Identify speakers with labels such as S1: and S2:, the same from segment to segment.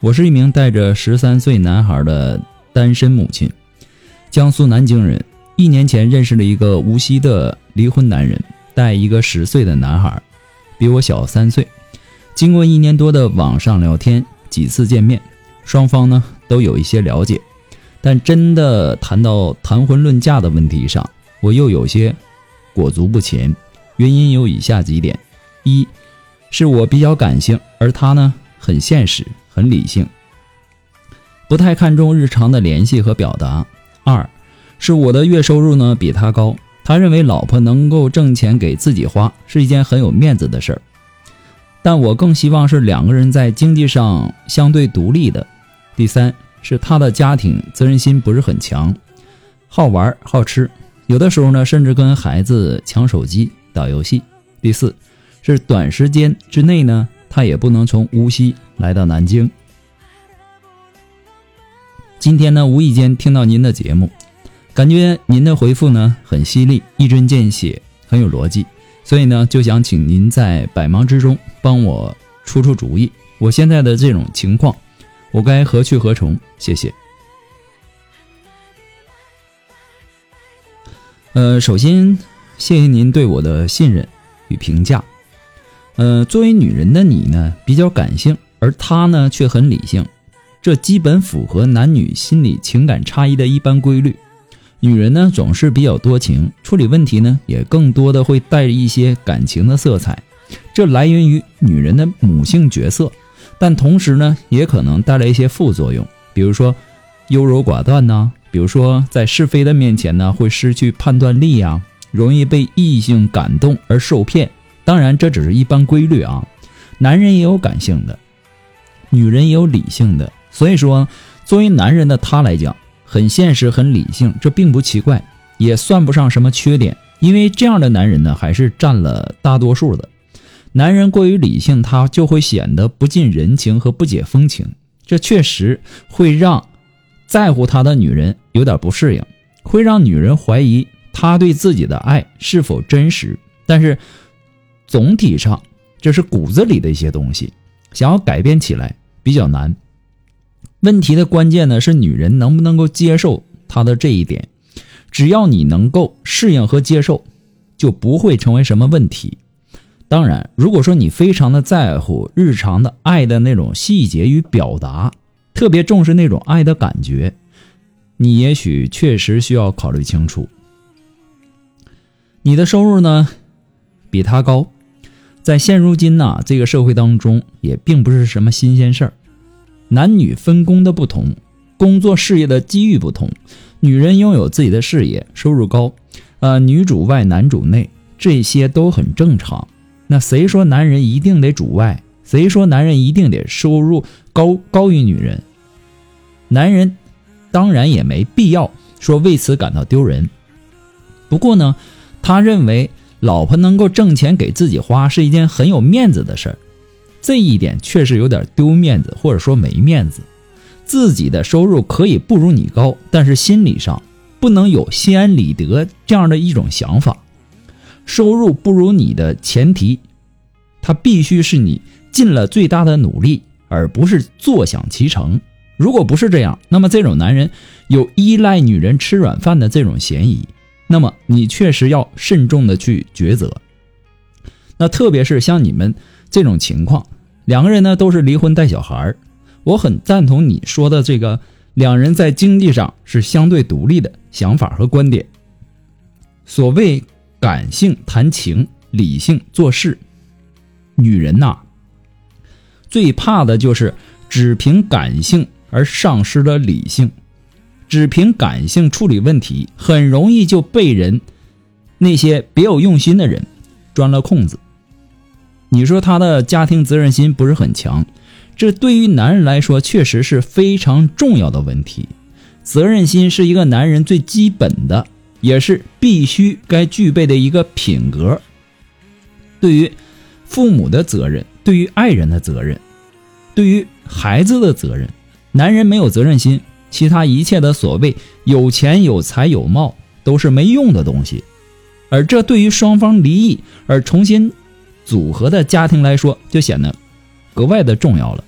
S1: 我是一名带着十三岁男孩的单身母亲，江苏南京人。一年前认识了一个无锡的离婚男人，带一个十岁的男孩，比我小三岁。经过一年多的网上聊天，几次见面，双方呢都有一些了解，但真的谈到谈婚论嫁的问题上，我又有些裹足不前。原因有以下几点：一是我比较感性，而他呢很现实。很理性，不太看重日常的联系和表达。二，是我的月收入呢比他高，他认为老婆能够挣钱给自己花是一件很有面子的事儿，但我更希望是两个人在经济上相对独立的。第三，是他的家庭责任心不是很强，好玩好吃，有的时候呢甚至跟孩子抢手机打游戏。第四，是短时间之内呢。他也不能从无锡来到南京。今天呢，无意间听到您的节目，感觉您的回复呢很犀利，一针见血，很有逻辑，所以呢，就想请您在百忙之中帮我出出主意。我现在的这种情况，我该何去何从？谢谢。呃，首先谢谢您对我的信任与评价。呃，作为女人的你呢，比较感性，而他呢却很理性，这基本符合男女心理情感差异的一般规律。女人呢总是比较多情，处理问题呢也更多的会带着一些感情的色彩，这来源于女人的母性角色，但同时呢也可能带来一些副作用，比如说优柔寡断呐，比如说在是非的面前呢会失去判断力呀，容易被异性感动而受骗。当然，这只是一般规律啊。男人也有感性的，女人也有理性的。所以说，作为男人的他来讲，很现实、很理性，这并不奇怪，也算不上什么缺点。因为这样的男人呢，还是占了大多数的。男人过于理性，他就会显得不近人情和不解风情，这确实会让在乎他的女人有点不适应，会让女人怀疑他对自己的爱是否真实。但是。总体上，这是骨子里的一些东西，想要改变起来比较难。问题的关键呢是女人能不能够接受他的这一点。只要你能够适应和接受，就不会成为什么问题。当然，如果说你非常的在乎日常的爱的那种细节与表达，特别重视那种爱的感觉，你也许确实需要考虑清楚。你的收入呢，比他高。在现如今呢，这个社会当中也并不是什么新鲜事儿。男女分工的不同，工作事业的机遇不同，女人拥有自己的事业，收入高，呃，女主外男主内，这些都很正常。那谁说男人一定得主外？谁说男人一定得收入高高于女人？男人当然也没必要说为此感到丢人。不过呢，他认为。老婆能够挣钱给自己花是一件很有面子的事儿，这一点确实有点丢面子，或者说没面子。自己的收入可以不如你高，但是心理上不能有心安理得这样的一种想法。收入不如你的前提，他必须是你尽了最大的努力，而不是坐享其成。如果不是这样，那么这种男人有依赖女人吃软饭的这种嫌疑。那么你确实要慎重的去抉择。那特别是像你们这种情况，两个人呢都是离婚带小孩儿，我很赞同你说的这个两人在经济上是相对独立的想法和观点。所谓感性谈情，理性做事，女人呐，最怕的就是只凭感性而丧失了理性，只凭感性处理问题，很容易就被人那些别有用心的人钻了空子。你说他的家庭责任心不是很强，这对于男人来说确实是非常重要的问题。责任心是一个男人最基本的。也是必须该具备的一个品格。对于父母的责任，对于爱人的责任，对于孩子的责任，男人没有责任心，其他一切的所谓有钱有才有貌都是没用的东西。而这对于双方离异而重新组合的家庭来说，就显得格外的重要了。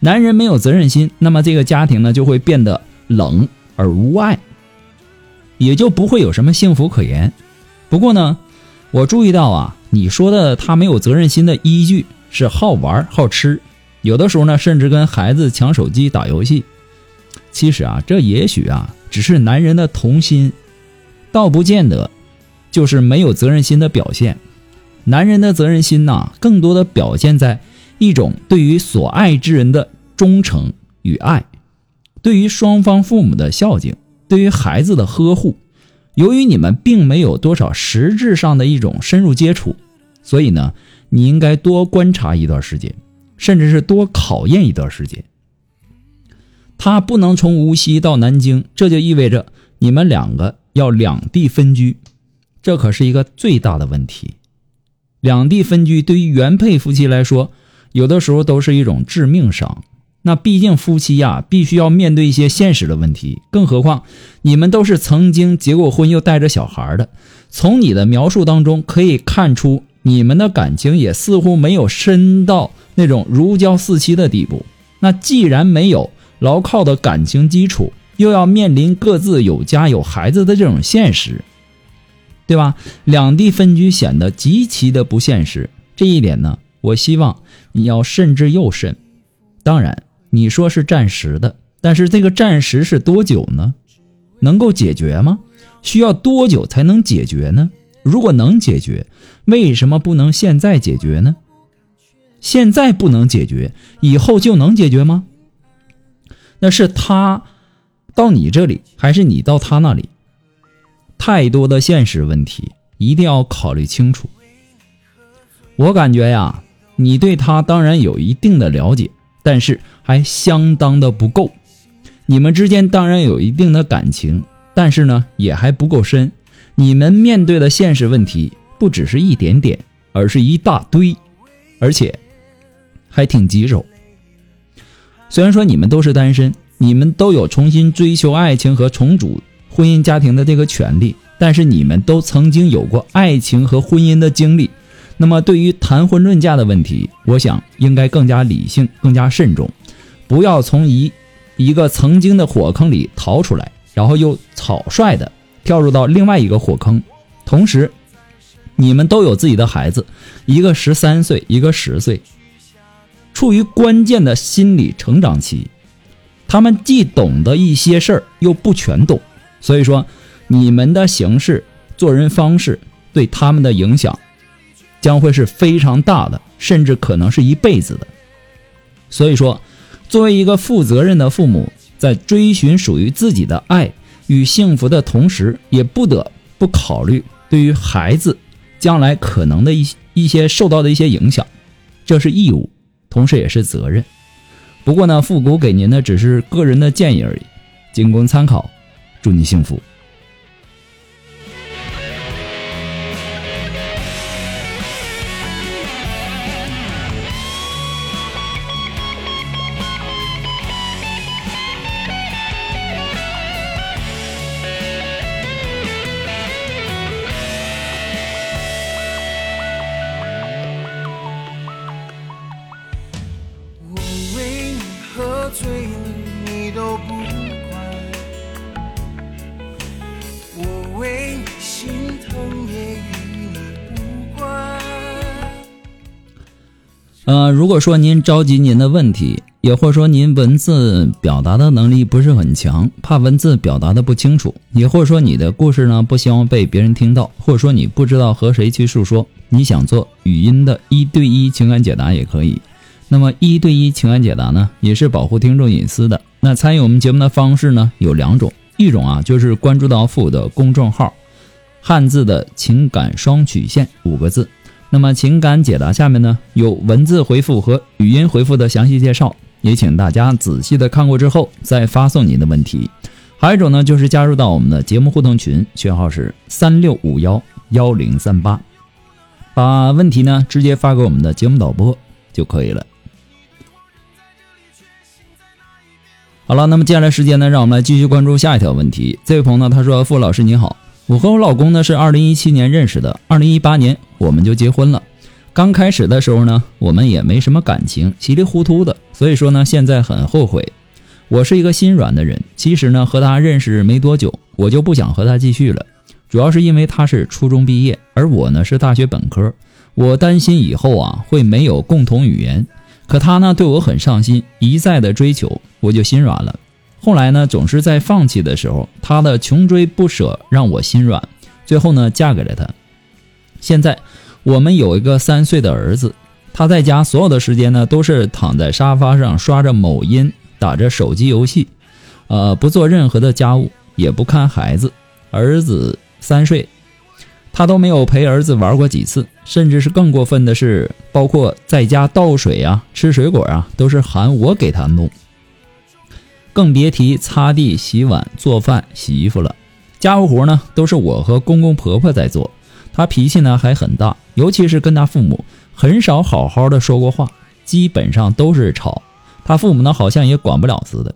S1: 男人没有责任心，那么这个家庭呢，就会变得冷而无爱。也就不会有什么幸福可言。不过呢，我注意到啊，你说的他没有责任心的依据是好玩好吃，有的时候呢，甚至跟孩子抢手机打游戏。其实啊，这也许啊，只是男人的童心，倒不见得就是没有责任心的表现。男人的责任心呐，更多的表现在一种对于所爱之人的忠诚与爱，对于双方父母的孝敬。对于孩子的呵护，由于你们并没有多少实质上的一种深入接触，所以呢，你应该多观察一段时间，甚至是多考验一段时间。他不能从无锡到南京，这就意味着你们两个要两地分居，这可是一个最大的问题。两地分居对于原配夫妻来说，有的时候都是一种致命伤。那毕竟夫妻呀，必须要面对一些现实的问题。更何况你们都是曾经结过婚又带着小孩的。从你的描述当中可以看出，你们的感情也似乎没有深到那种如胶似漆的地步。那既然没有牢靠的感情基础，又要面临各自有家有孩子的这种现实，对吧？两地分居显得极其的不现实。这一点呢，我希望你要慎之又慎。当然。你说是暂时的，但是这个暂时是多久呢？能够解决吗？需要多久才能解决呢？如果能解决，为什么不能现在解决呢？现在不能解决，以后就能解决吗？那是他到你这里，还是你到他那里？太多的现实问题，一定要考虑清楚。我感觉呀，你对他当然有一定的了解。但是还相当的不够，你们之间当然有一定的感情，但是呢也还不够深。你们面对的现实问题不只是一点点，而是一大堆，而且还挺棘手。虽然说你们都是单身，你们都有重新追求爱情和重组婚姻家庭的这个权利，但是你们都曾经有过爱情和婚姻的经历。那么，对于谈婚论嫁的问题，我想应该更加理性、更加慎重，不要从一一个曾经的火坑里逃出来，然后又草率的跳入到另外一个火坑。同时，你们都有自己的孩子，一个十三岁，一个十岁，处于关键的心理成长期，他们既懂得一些事儿，又不全懂，所以说，你们的行事、做人方式对他们的影响。将会是非常大的，甚至可能是一辈子的。所以说，作为一个负责任的父母，在追寻属于自己的爱与幸福的同时，也不得不考虑对于孩子将来可能的一一些受到的一些影响，这是义务，同时也是责任。不过呢，复古给您的只是个人的建议而已，仅供参考。祝你幸福。
S2: 醉了，你都不管。我为你心疼，也与你无关。
S1: 呃，如果说您着急您的问题。也或者说您文字表达的能力不是很强，怕文字表达的不清楚；也或者说你的故事呢不希望被别人听到，或者说你不知道和谁去诉说，你想做语音的一对一情感解答也可以。那么一对一情感解答呢，也是保护听众隐私的。那参与我们节目的方式呢有两种，一种啊就是关注到父的公众号，汉字的情感双曲线五个字。那么情感解答下面呢有文字回复和语音回复的详细介绍，也请大家仔细的看过之后再发送您的问题。还有一种呢就是加入到我们的节目互动群，群号是三六五幺幺零三八，把问题呢直接发给我们的节目导播就可以了。好了，那么接下来时间呢，让我们来继续关注下一条问题。这位朋友呢他说：“傅老师你好。”我和我老公呢是二零一七年认识的，二零一八年我们就结婚了。刚开始的时候呢，我们也没什么感情，稀里糊涂的，所以说呢，现在很后悔。我是一个心软的人，其实呢和他认识没多久，我就不想和他继续了，主要是因为他是初中毕业，而我呢是大学本科，我担心以后啊会没有共同语言。可他呢对我很上心，一再的追求，我就心软了。后来呢，总是在放弃的时候，他的穷追不舍让我心软，最后呢，嫁给了他。现在我们有一个三岁的儿子，他在家所有的时间呢，都是躺在沙发上刷着某音，打着手机游戏，呃，不做任何的家务，也不看孩子。儿子三岁，他都没有陪儿子玩过几次，甚至是更过分的是，包括在家倒水啊、吃水果啊，都是喊我给他弄。更别提擦地、洗碗、做饭、洗衣服了，家务活呢都是我和公公婆婆在做。他脾气呢还很大，尤其是跟他父母，很少好好的说过话，基本上都是吵。他父母呢好像也管不了似的，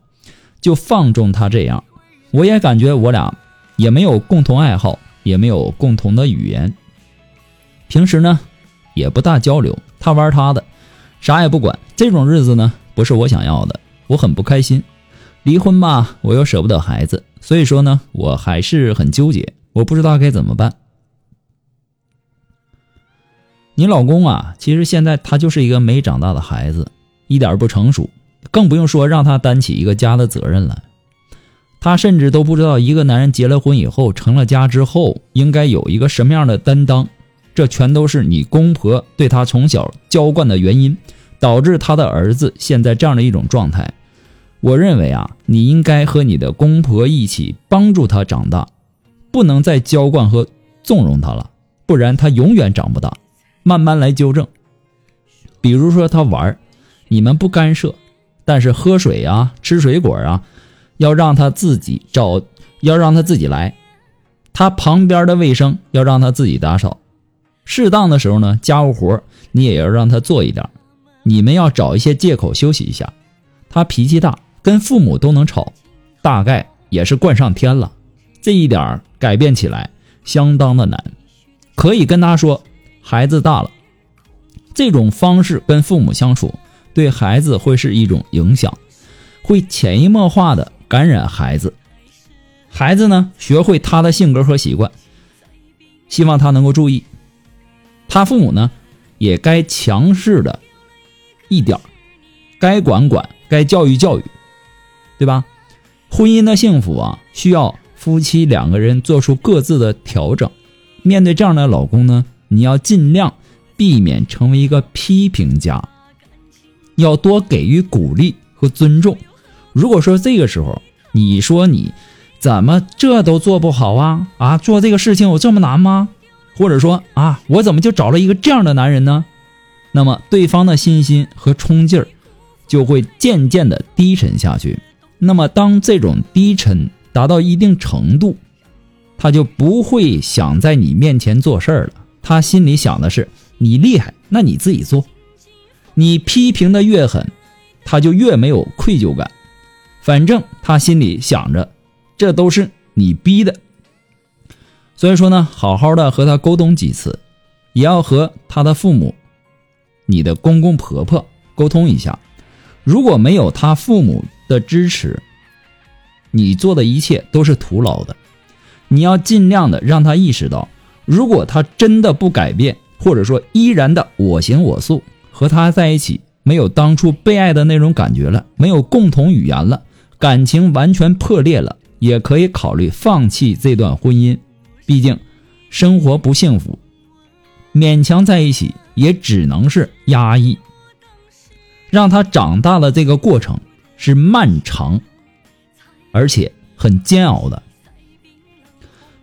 S1: 就放纵他这样。我也感觉我俩也没有共同爱好，也没有共同的语言，平时呢也不大交流。他玩他的，啥也不管。这种日子呢不是我想要的，我很不开心。离婚吧，我又舍不得孩子，所以说呢，我还是很纠结，我不知道该怎么办。你老公啊，其实现在他就是一个没长大的孩子，一点不成熟，更不用说让他担起一个家的责任了。他甚至都不知道一个男人结了婚以后，成了家之后，应该有一个什么样的担当。这全都是你公婆对他从小娇惯的原因，导致他的儿子现在这样的一种状态。我认为啊，你应该和你的公婆一起帮助他长大，不能再娇惯和纵容他了，不然他永远长不大。慢慢来纠正。比如说他玩，你们不干涉，但是喝水啊、吃水果啊，要让他自己找，要让他自己来。他旁边的卫生要让他自己打扫。适当的时候呢，家务活你也要让他做一点。你们要找一些借口休息一下。他脾气大。跟父母都能吵，大概也是惯上天了。这一点改变起来相当的难。可以跟他说，孩子大了，这种方式跟父母相处，对孩子会是一种影响，会潜移默化的感染孩子。孩子呢，学会他的性格和习惯，希望他能够注意。他父母呢，也该强势的一点该管管，该教育教育。对吧？婚姻的幸福啊，需要夫妻两个人做出各自的调整。面对这样的老公呢，你要尽量避免成为一个批评家，要多给予鼓励和尊重。如果说这个时候你说你怎么这都做不好啊啊，做这个事情有这么难吗？或者说啊，我怎么就找了一个这样的男人呢？那么对方的信心和冲劲儿就会渐渐的低沉下去。那么，当这种低沉达到一定程度，他就不会想在你面前做事儿了。他心里想的是你厉害，那你自己做。你批评的越狠，他就越没有愧疚感。反正他心里想着，这都是你逼的。所以说呢，好好的和他沟通几次，也要和他的父母、你的公公婆婆沟通一下。如果没有他父母，的支持，你做的一切都是徒劳的。你要尽量的让他意识到，如果他真的不改变，或者说依然的我行我素，和他在一起没有当初被爱的那种感觉了，没有共同语言了，感情完全破裂了，也可以考虑放弃这段婚姻。毕竟生活不幸福，勉强在一起也只能是压抑。让他长大的这个过程是漫长，而且很煎熬的。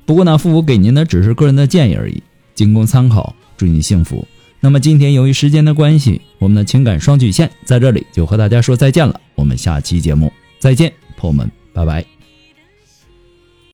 S1: 不过呢，父母给您的只是个人的建议而已，仅供参考。祝你幸福。那么今天由于时间的关系，我们的情感双曲线在这里就和大家说再见了。我们下期节目再见，朋友们，拜拜。